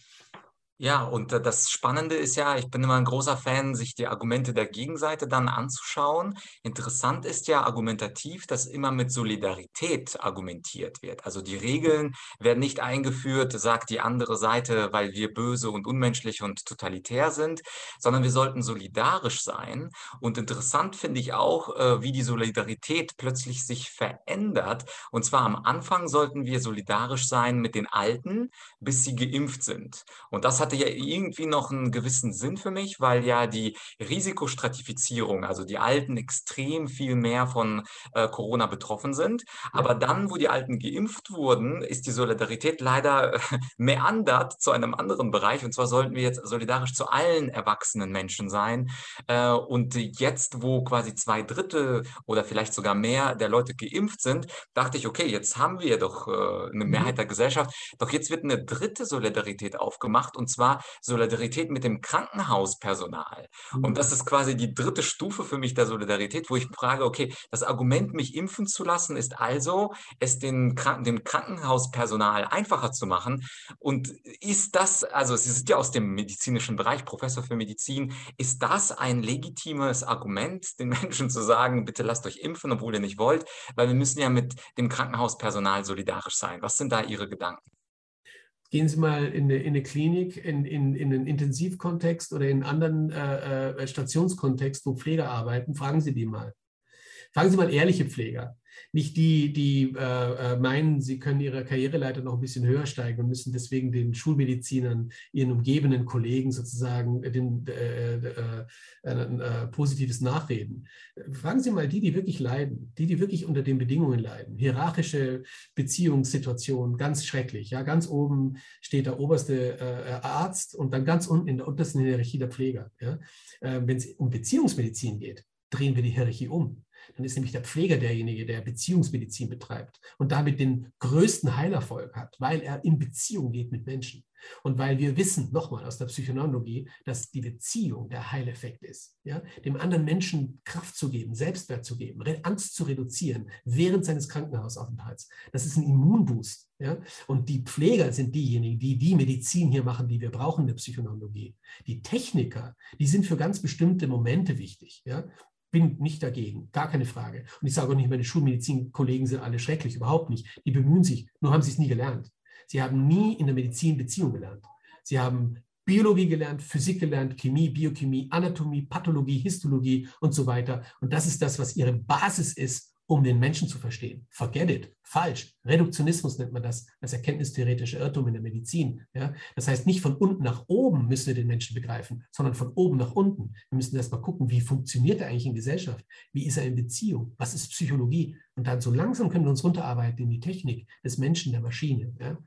Ja, und äh, das Spannende ist ja, ich bin immer ein großer Fan, sich die Argumente der Gegenseite dann anzuschauen. Interessant ist ja argumentativ, dass immer mit Solidarität argumentiert wird. Also die Regeln werden nicht eingeführt, sagt die andere Seite, weil wir böse und unmenschlich und totalitär sind, sondern wir sollten solidarisch sein. Und interessant finde ich auch, äh, wie die Solidarität plötzlich sich verändert. Und zwar am Anfang sollten wir solidarisch sein mit den Alten, bis sie geimpft sind. Und das hatte ja irgendwie noch einen gewissen Sinn für mich, weil ja die Risikostratifizierung, also die Alten extrem viel mehr von äh, Corona betroffen sind. Aber dann, wo die Alten geimpft wurden, ist die Solidarität leider [LAUGHS] meandert zu einem anderen Bereich. Und zwar sollten wir jetzt solidarisch zu allen erwachsenen Menschen sein. Äh, und jetzt, wo quasi zwei Drittel oder vielleicht sogar mehr der Leute geimpft sind, dachte ich, okay, jetzt haben wir doch äh, eine mhm. Mehrheit der Gesellschaft. Doch jetzt wird eine dritte Solidarität aufgemacht. Und zwar Solidarität mit dem Krankenhauspersonal. Mhm. Und das ist quasi die dritte Stufe für mich der Solidarität, wo ich frage, okay, das Argument, mich impfen zu lassen, ist also, es den Kranken dem Krankenhauspersonal einfacher zu machen. Und ist das, also Sie sind ja aus dem medizinischen Bereich, Professor für Medizin, ist das ein legitimes Argument, den Menschen zu sagen, bitte lasst euch impfen, obwohl ihr nicht wollt? Weil wir müssen ja mit dem Krankenhauspersonal solidarisch sein. Was sind da Ihre Gedanken? Gehen Sie mal in eine, in eine Klinik, in, in, in einen Intensivkontext oder in einen anderen äh, äh Stationskontext, wo Pfleger arbeiten, fragen Sie die mal. Fragen Sie mal ehrliche Pfleger. Nicht die, die äh, äh, meinen, sie können ihre Karriereleiter noch ein bisschen höher steigen und müssen deswegen den Schulmedizinern, ihren umgebenden Kollegen sozusagen den, äh, äh, äh, positives nachreden. Fragen Sie mal die, die wirklich leiden, die, die wirklich unter den Bedingungen leiden. Hierarchische Beziehungssituationen, ganz schrecklich. Ja, ganz oben steht der oberste Arzt und dann ganz unten in der untersten Hierarchie der Pfleger. Ja. Wenn es um Beziehungsmedizin geht, drehen wir die Hierarchie um. Dann ist nämlich der Pfleger derjenige, der Beziehungsmedizin betreibt und damit den größten Heilerfolg hat, weil er in Beziehung geht mit Menschen. Und weil wir wissen, nochmal aus der Psychoneurologie, dass die Beziehung der Heileffekt ist. Ja? Dem anderen Menschen Kraft zu geben, Selbstwert zu geben, Angst zu reduzieren während seines Krankenhausaufenthalts. Das ist ein Immunboost. Ja? Und die Pfleger sind diejenigen, die die Medizin hier machen, die wir brauchen in der Psychoneurologie. Die Techniker, die sind für ganz bestimmte Momente wichtig. Ja? Bin nicht dagegen, gar keine Frage. Und ich sage auch nicht, meine Schulmedizinkollegen sind alle schrecklich, überhaupt nicht. Die bemühen sich, nur haben sie es nie gelernt. Sie haben nie in der Medizin Beziehung gelernt. Sie haben Biologie gelernt, Physik gelernt, Chemie, Biochemie, Anatomie, Pathologie, Histologie und so weiter. Und das ist das, was ihre Basis ist, um den Menschen zu verstehen. Forget it. Falsch. Reduktionismus nennt man das als erkenntnistheoretische Irrtum in der Medizin. Ja? Das heißt, nicht von unten nach oben müssen wir den Menschen begreifen, sondern von oben nach unten. Wir müssen erst mal gucken, wie funktioniert er eigentlich in Gesellschaft? Wie ist er in Beziehung? Was ist Psychologie? Und dann so langsam können wir uns runterarbeiten in die Technik des Menschen, der Maschine. Ja?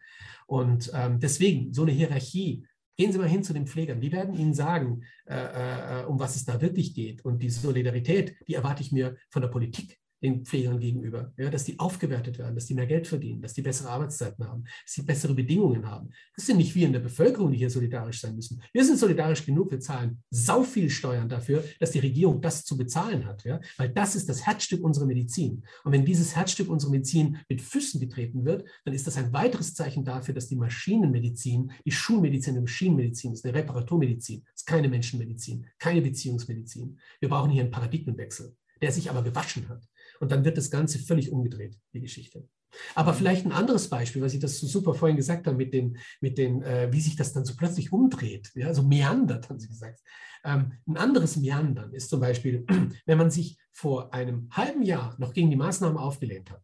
Und ähm, deswegen so eine Hierarchie Gehen Sie mal hin zu den Pflegern. Die werden Ihnen sagen, äh, äh, um was es da wirklich geht. Und die Solidarität, die erwarte ich mir von der Politik den Pflegern gegenüber, ja, dass die aufgewertet werden, dass die mehr Geld verdienen, dass die bessere Arbeitszeiten haben, dass sie bessere Bedingungen haben. Das sind nicht wir in der Bevölkerung, die hier solidarisch sein müssen. Wir sind solidarisch genug, wir zahlen sau viel Steuern dafür, dass die Regierung das zu bezahlen hat, ja, weil das ist das Herzstück unserer Medizin. Und wenn dieses Herzstück unserer Medizin mit Füßen getreten wird, dann ist das ein weiteres Zeichen dafür, dass die Maschinenmedizin, die Schulmedizin, die Maschinenmedizin ist, eine Reparaturmedizin, ist keine Menschenmedizin, keine Beziehungsmedizin. Wir brauchen hier einen Paradigmenwechsel, der sich aber gewaschen hat. Und dann wird das Ganze völlig umgedreht, die Geschichte. Aber mhm. vielleicht ein anderes Beispiel, was ich das so super vorhin gesagt habe, mit den, mit den äh, wie sich das dann so plötzlich umdreht, ja, so meandert, haben Sie gesagt. Ähm, ein anderes Meandern ist zum Beispiel, [CLEARS THROAT] wenn man sich vor einem halben Jahr noch gegen die Maßnahmen aufgelehnt hat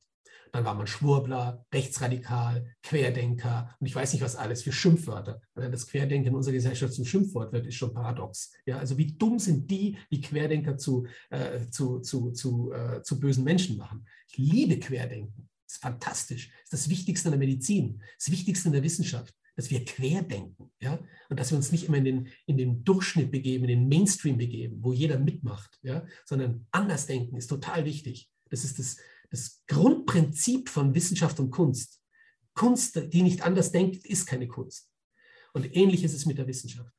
dann war man Schwurbler, Rechtsradikal, Querdenker und ich weiß nicht was alles für Schimpfwörter. Wenn das Querdenken in unserer Gesellschaft zum Schimpfwort wird, ist schon paradox. Ja, also wie dumm sind die, die Querdenker zu, äh, zu, zu, zu, äh, zu bösen Menschen machen. Ich liebe Querdenken. Das ist fantastisch. Das ist das Wichtigste in der Medizin, das Wichtigste in der Wissenschaft dass wir querdenken, ja, und dass wir uns nicht immer in den, in den Durchschnitt begeben, in den Mainstream begeben, wo jeder mitmacht, ja, sondern anders denken ist total wichtig. Das ist das, das Grundprinzip von Wissenschaft und Kunst. Kunst, die nicht anders denkt, ist keine Kunst. Und ähnlich ist es mit der Wissenschaft.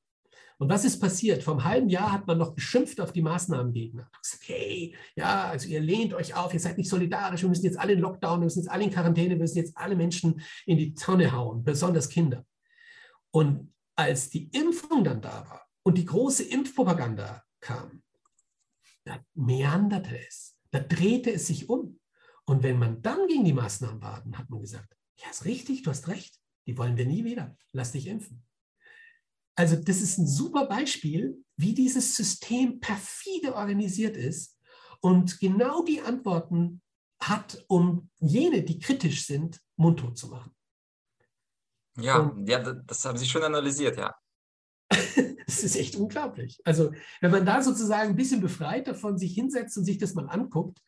Und was ist passiert? Vor einem halben Jahr hat man noch geschimpft auf die Maßnahmengegner. Hey, ja, also ihr lehnt euch auf, ihr seid nicht solidarisch, wir müssen jetzt alle in Lockdown, wir müssen jetzt alle in Quarantäne, wir müssen jetzt alle Menschen in die Tonne hauen, besonders Kinder. Und als die Impfung dann da war und die große Impfpropaganda kam, da meanderte es, da drehte es sich um. Und wenn man dann gegen die Maßnahmen war, dann hat man gesagt, ja, ist richtig, du hast recht, die wollen wir nie wieder, lass dich impfen. Also das ist ein super Beispiel, wie dieses System perfide organisiert ist und genau die Antworten hat, um jene, die kritisch sind, mundtot zu machen. Ja, und, ja, das haben Sie schon analysiert, ja. [LAUGHS] das ist echt unglaublich. Also, wenn man da sozusagen ein bisschen befreit davon sich hinsetzt und sich das mal anguckt,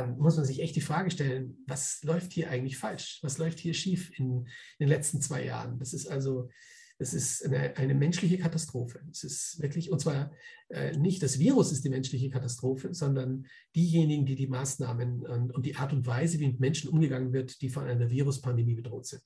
dann muss man sich echt die Frage stellen, was läuft hier eigentlich falsch? Was läuft hier schief in, in den letzten zwei Jahren? Das ist also, das ist eine, eine menschliche Katastrophe. Es ist wirklich, und zwar äh, nicht das Virus ist die menschliche Katastrophe, sondern diejenigen, die die Maßnahmen und, und die Art und Weise, wie mit Menschen umgegangen wird, die von einer Viruspandemie bedroht sind.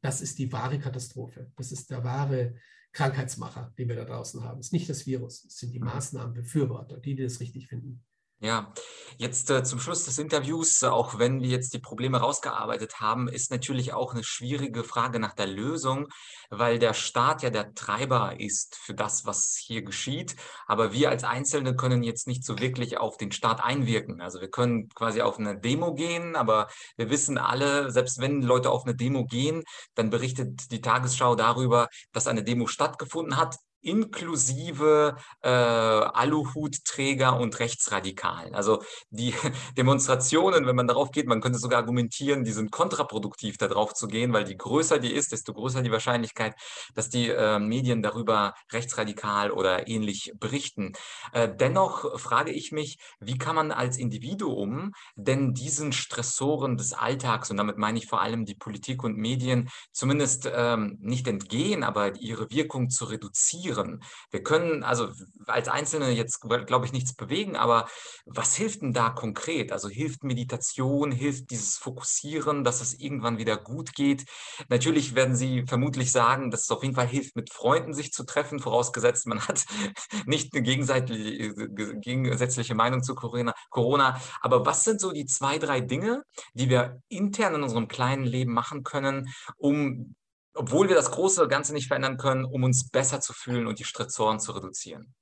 Das ist die wahre Katastrophe. Das ist der wahre Krankheitsmacher, die wir da draußen haben. Es ist nicht das Virus, es sind die Maßnahmenbefürworter, die, die das richtig finden. Ja, jetzt äh, zum Schluss des Interviews, auch wenn wir jetzt die Probleme rausgearbeitet haben, ist natürlich auch eine schwierige Frage nach der Lösung, weil der Staat ja der Treiber ist für das, was hier geschieht. Aber wir als Einzelne können jetzt nicht so wirklich auf den Staat einwirken. Also wir können quasi auf eine Demo gehen, aber wir wissen alle, selbst wenn Leute auf eine Demo gehen, dann berichtet die Tagesschau darüber, dass eine Demo stattgefunden hat inklusive äh, Aluhutträger und Rechtsradikalen. Also die [LAUGHS] Demonstrationen, wenn man darauf geht, man könnte sogar argumentieren, die sind kontraproduktiv, darauf zu gehen, weil je größer die ist, desto größer die Wahrscheinlichkeit, dass die äh, Medien darüber rechtsradikal oder ähnlich berichten. Äh, dennoch frage ich mich, wie kann man als Individuum denn diesen Stressoren des Alltags, und damit meine ich vor allem die Politik und Medien, zumindest ähm, nicht entgehen, aber ihre Wirkung zu reduzieren? Fokussieren. Wir können also als Einzelne jetzt, glaube ich, nichts bewegen, aber was hilft denn da konkret? Also hilft Meditation, hilft dieses Fokussieren, dass es irgendwann wieder gut geht? Natürlich werden Sie vermutlich sagen, dass es auf jeden Fall hilft, mit Freunden sich zu treffen, vorausgesetzt, man hat [LAUGHS] nicht eine gegensätzliche Meinung zu Corona. Aber was sind so die zwei, drei Dinge, die wir intern in unserem kleinen Leben machen können, um obwohl wir das große Ganze nicht verändern können, um uns besser zu fühlen und die Stressoren zu reduzieren?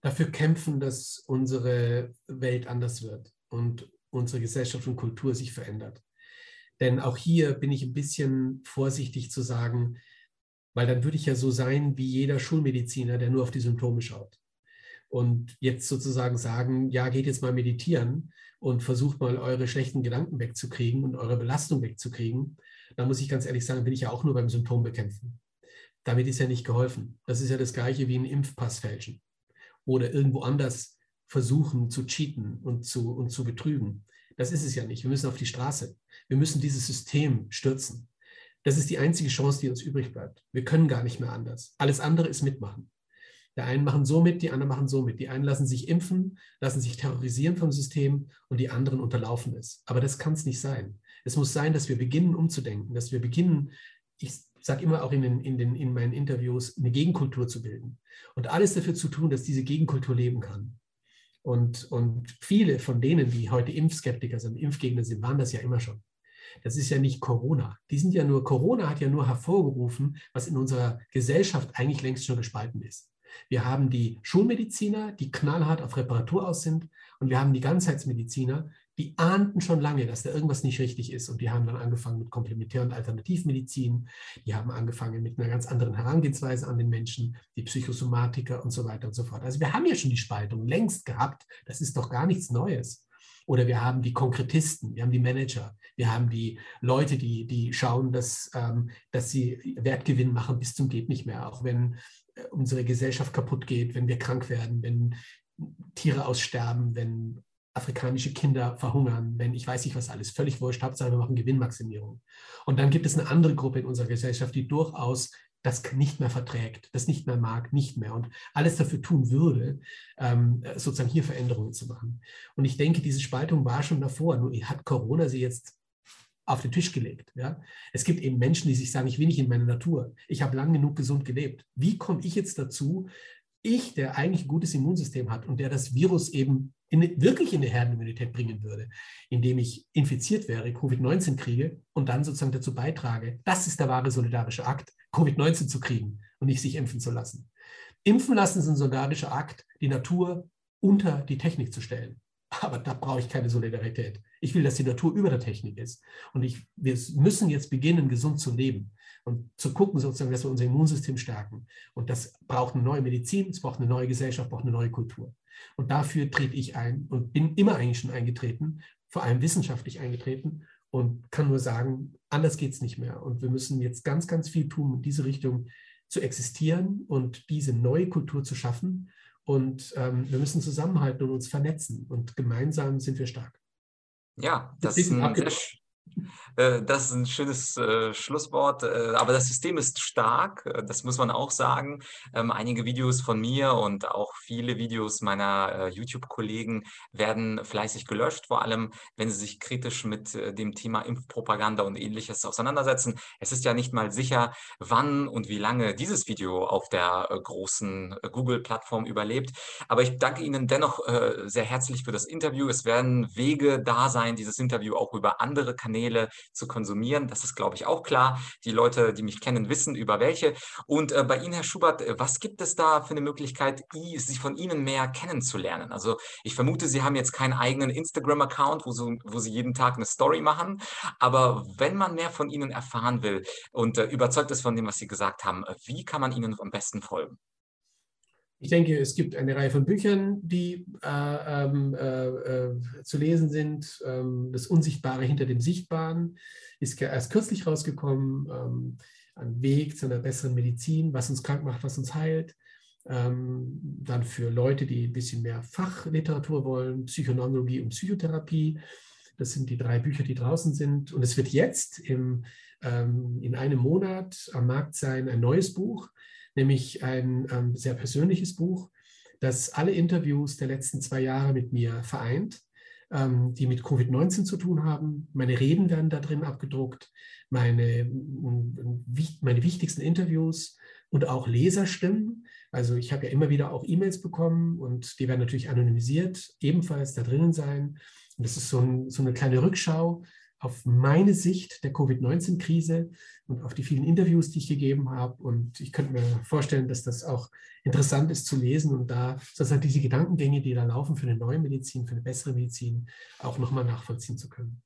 Dafür kämpfen, dass unsere Welt anders wird und unsere Gesellschaft und Kultur sich verändert. Denn auch hier bin ich ein bisschen vorsichtig zu sagen, weil dann würde ich ja so sein wie jeder Schulmediziner, der nur auf die Symptome schaut. Und jetzt sozusagen sagen, ja, geht jetzt mal meditieren und versucht mal eure schlechten Gedanken wegzukriegen und eure Belastung wegzukriegen da muss ich ganz ehrlich sagen, bin ich ja auch nur beim Symptom bekämpfen. Damit ist ja nicht geholfen. Das ist ja das Gleiche wie ein Impfpass fälschen oder irgendwo anders versuchen zu cheaten und zu, und zu betrügen. Das ist es ja nicht. Wir müssen auf die Straße. Wir müssen dieses System stürzen. Das ist die einzige Chance, die uns übrig bleibt. Wir können gar nicht mehr anders. Alles andere ist mitmachen. Der einen machen so mit, die anderen machen so mit. Die einen lassen sich impfen, lassen sich terrorisieren vom System und die anderen unterlaufen es. Aber das kann es nicht sein. Es muss sein, dass wir beginnen umzudenken, dass wir beginnen, ich sage immer auch in, den, in, den, in meinen Interviews, eine Gegenkultur zu bilden und alles dafür zu tun, dass diese Gegenkultur leben kann. Und, und viele von denen, die heute Impfskeptiker sind, Impfgegner sind, waren das ja immer schon. Das ist ja nicht Corona. Die sind ja nur, Corona hat ja nur hervorgerufen, was in unserer Gesellschaft eigentlich längst schon gespalten ist. Wir haben die Schulmediziner, die knallhart auf Reparatur aus sind, und wir haben die Ganzheitsmediziner, die ahnten schon lange, dass da irgendwas nicht richtig ist und die haben dann angefangen mit Komplementär- und Alternativmedizin, die haben angefangen mit einer ganz anderen Herangehensweise an den Menschen, die Psychosomatiker und so weiter und so fort. Also wir haben ja schon die Spaltung längst gehabt, das ist doch gar nichts Neues. Oder wir haben die Konkretisten, wir haben die Manager, wir haben die Leute, die, die schauen, dass, ähm, dass sie Wertgewinn machen bis zum geht nicht mehr, auch wenn äh, unsere Gesellschaft kaputt geht, wenn wir krank werden, wenn Tiere aussterben, wenn afrikanische Kinder verhungern, wenn ich weiß nicht was alles, völlig wurscht, Hauptsache wir machen Gewinnmaximierung. Und dann gibt es eine andere Gruppe in unserer Gesellschaft, die durchaus das nicht mehr verträgt, das nicht mehr mag, nicht mehr und alles dafür tun würde, ähm, sozusagen hier Veränderungen zu machen. Und ich denke, diese Spaltung war schon davor, nur hat Corona sie jetzt auf den Tisch gelegt. Ja? Es gibt eben Menschen, die sich sagen, ich will nicht in meine Natur. Ich habe lang genug gesund gelebt. Wie komme ich jetzt dazu, ich, der eigentlich ein gutes Immunsystem hat und der das Virus eben in, wirklich in die Herdenimmunität bringen würde, indem ich infiziert wäre, Covid-19 kriege und dann sozusagen dazu beitrage, das ist der wahre solidarische Akt, Covid-19 zu kriegen und nicht sich impfen zu lassen. Impfen lassen ist ein solidarischer Akt, die Natur unter die Technik zu stellen. Aber da brauche ich keine Solidarität. Ich will, dass die Natur über der Technik ist. Und ich, wir müssen jetzt beginnen, gesund zu leben und zu gucken, sozusagen, dass wir unser Immunsystem stärken. Und das braucht eine neue Medizin, es braucht eine neue Gesellschaft, braucht eine neue Kultur. Und dafür trete ich ein und bin immer eigentlich schon eingetreten, vor allem wissenschaftlich eingetreten und kann nur sagen, anders geht es nicht mehr. Und wir müssen jetzt ganz, ganz viel tun, in diese Richtung zu existieren und diese neue Kultur zu schaffen. Und ähm, wir müssen zusammenhalten und uns vernetzen. Und gemeinsam sind wir stark. Ja, das ist ein sehr, das ist ein schönes äh, Schlusswort. Äh, aber das System ist stark, äh, das muss man auch sagen. Ähm, einige Videos von mir und auch viele Videos meiner äh, YouTube-Kollegen werden fleißig gelöscht, vor allem wenn sie sich kritisch mit äh, dem Thema Impfpropaganda und ähnliches auseinandersetzen. Es ist ja nicht mal sicher, wann und wie lange dieses Video auf der großen Google-Plattform überlebt. Aber ich danke Ihnen dennoch sehr herzlich für das Interview. Es werden Wege da sein, dieses Interview auch über andere Kanäle zu konsumieren. Das ist, glaube ich, auch klar. Die Leute, die mich kennen, wissen über welche. Und äh, bei Ihnen, Herr Schubert, äh, was gibt es da für eine Möglichkeit, Sie von Ihnen mehr kennenzulernen? Also ich vermute, Sie haben jetzt keinen eigenen Instagram-Account, wo, so, wo, Sie jeden Tag eine Story machen. Aber wenn man mehr von Ihnen erfahren will und äh, überzeugt ist von dem, was Sie gesagt haben, äh, wie kann man Ihnen am besten folgen? Ich denke, es gibt eine Reihe von Büchern, die äh, ähm, äh, äh, zu lesen sind. Ähm, das Unsichtbare hinter dem Sichtbaren ist erst kürzlich rausgekommen. Ähm, ein Weg zu einer besseren Medizin, was uns krank macht, was uns heilt. Dann für Leute, die ein bisschen mehr Fachliteratur wollen, Psychoneurologie und Psychotherapie. Das sind die drei Bücher, die draußen sind. Und es wird jetzt im, in einem Monat am Markt sein ein neues Buch nämlich ein ähm, sehr persönliches Buch, das alle Interviews der letzten zwei Jahre mit mir vereint, ähm, die mit Covid-19 zu tun haben. Meine Reden werden da drin abgedruckt, meine, meine wichtigsten Interviews und auch Leserstimmen. Also ich habe ja immer wieder auch E-Mails bekommen und die werden natürlich anonymisiert, ebenfalls da drinnen sein. Und das ist so, ein, so eine kleine Rückschau auf meine Sicht der Covid-19-Krise und auf die vielen Interviews, die ich gegeben habe. Und ich könnte mir vorstellen, dass das auch interessant ist zu lesen und da sozusagen diese Gedankengänge, die da laufen für eine neue Medizin, für eine bessere Medizin, auch nochmal nachvollziehen zu können.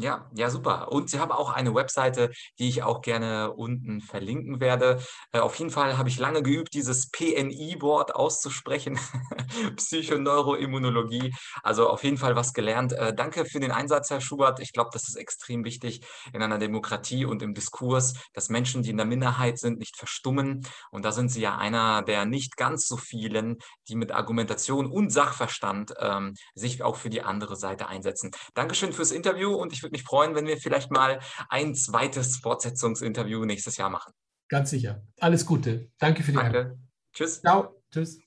Ja, ja, super. Und Sie haben auch eine Webseite, die ich auch gerne unten verlinken werde. Äh, auf jeden Fall habe ich lange geübt, dieses PNI-Wort auszusprechen. [LAUGHS] Psychoneuroimmunologie. Also auf jeden Fall was gelernt. Äh, danke für den Einsatz, Herr Schubert. Ich glaube, das ist extrem wichtig in einer Demokratie und im Diskurs, dass Menschen, die in der Minderheit sind, nicht verstummen. Und da sind Sie ja einer der nicht ganz so vielen, die mit Argumentation und Sachverstand ähm, sich auch für die andere Seite einsetzen. Dankeschön fürs Interview und ich würde mich freuen, wenn wir vielleicht mal ein zweites Fortsetzungsinterview nächstes Jahr machen. Ganz sicher. Alles Gute. Danke für die Danke. Einladung. Tschüss. Ciao. Tschüss.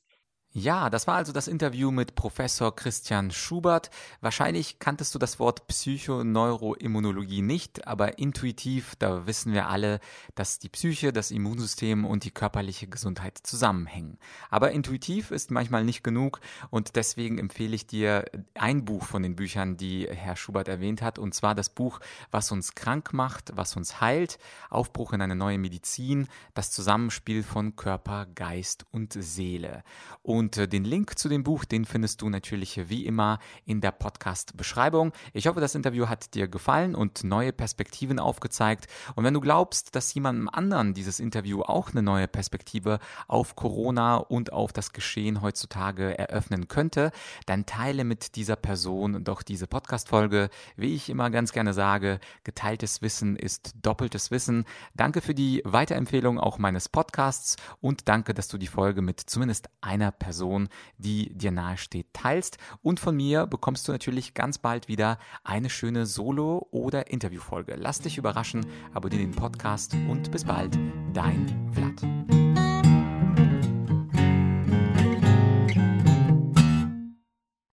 Ja, das war also das Interview mit Professor Christian Schubert. Wahrscheinlich kanntest du das Wort Psychoneuroimmunologie nicht, aber intuitiv, da wissen wir alle, dass die Psyche, das Immunsystem und die körperliche Gesundheit zusammenhängen. Aber intuitiv ist manchmal nicht genug und deswegen empfehle ich dir ein Buch von den Büchern, die Herr Schubert erwähnt hat, und zwar das Buch Was uns krank macht, was uns heilt, Aufbruch in eine neue Medizin, das Zusammenspiel von Körper, Geist und Seele. Und und äh, den Link zu dem Buch, den findest du natürlich wie immer in der Podcast-Beschreibung. Ich hoffe, das Interview hat dir gefallen und neue Perspektiven aufgezeigt. Und wenn du glaubst, dass jemandem anderen dieses Interview auch eine neue Perspektive auf Corona und auf das Geschehen heutzutage eröffnen könnte, dann teile mit dieser Person doch diese Podcast-Folge. Wie ich immer ganz gerne sage, geteiltes Wissen ist doppeltes Wissen. Danke für die Weiterempfehlung auch meines Podcasts und danke, dass du die Folge mit zumindest einer Person Person, die dir nahesteht, teilst. Und von mir bekommst du natürlich ganz bald wieder eine schöne Solo- oder Interviewfolge. Lass dich überraschen, abonniere den Podcast und bis bald, dein Vlad.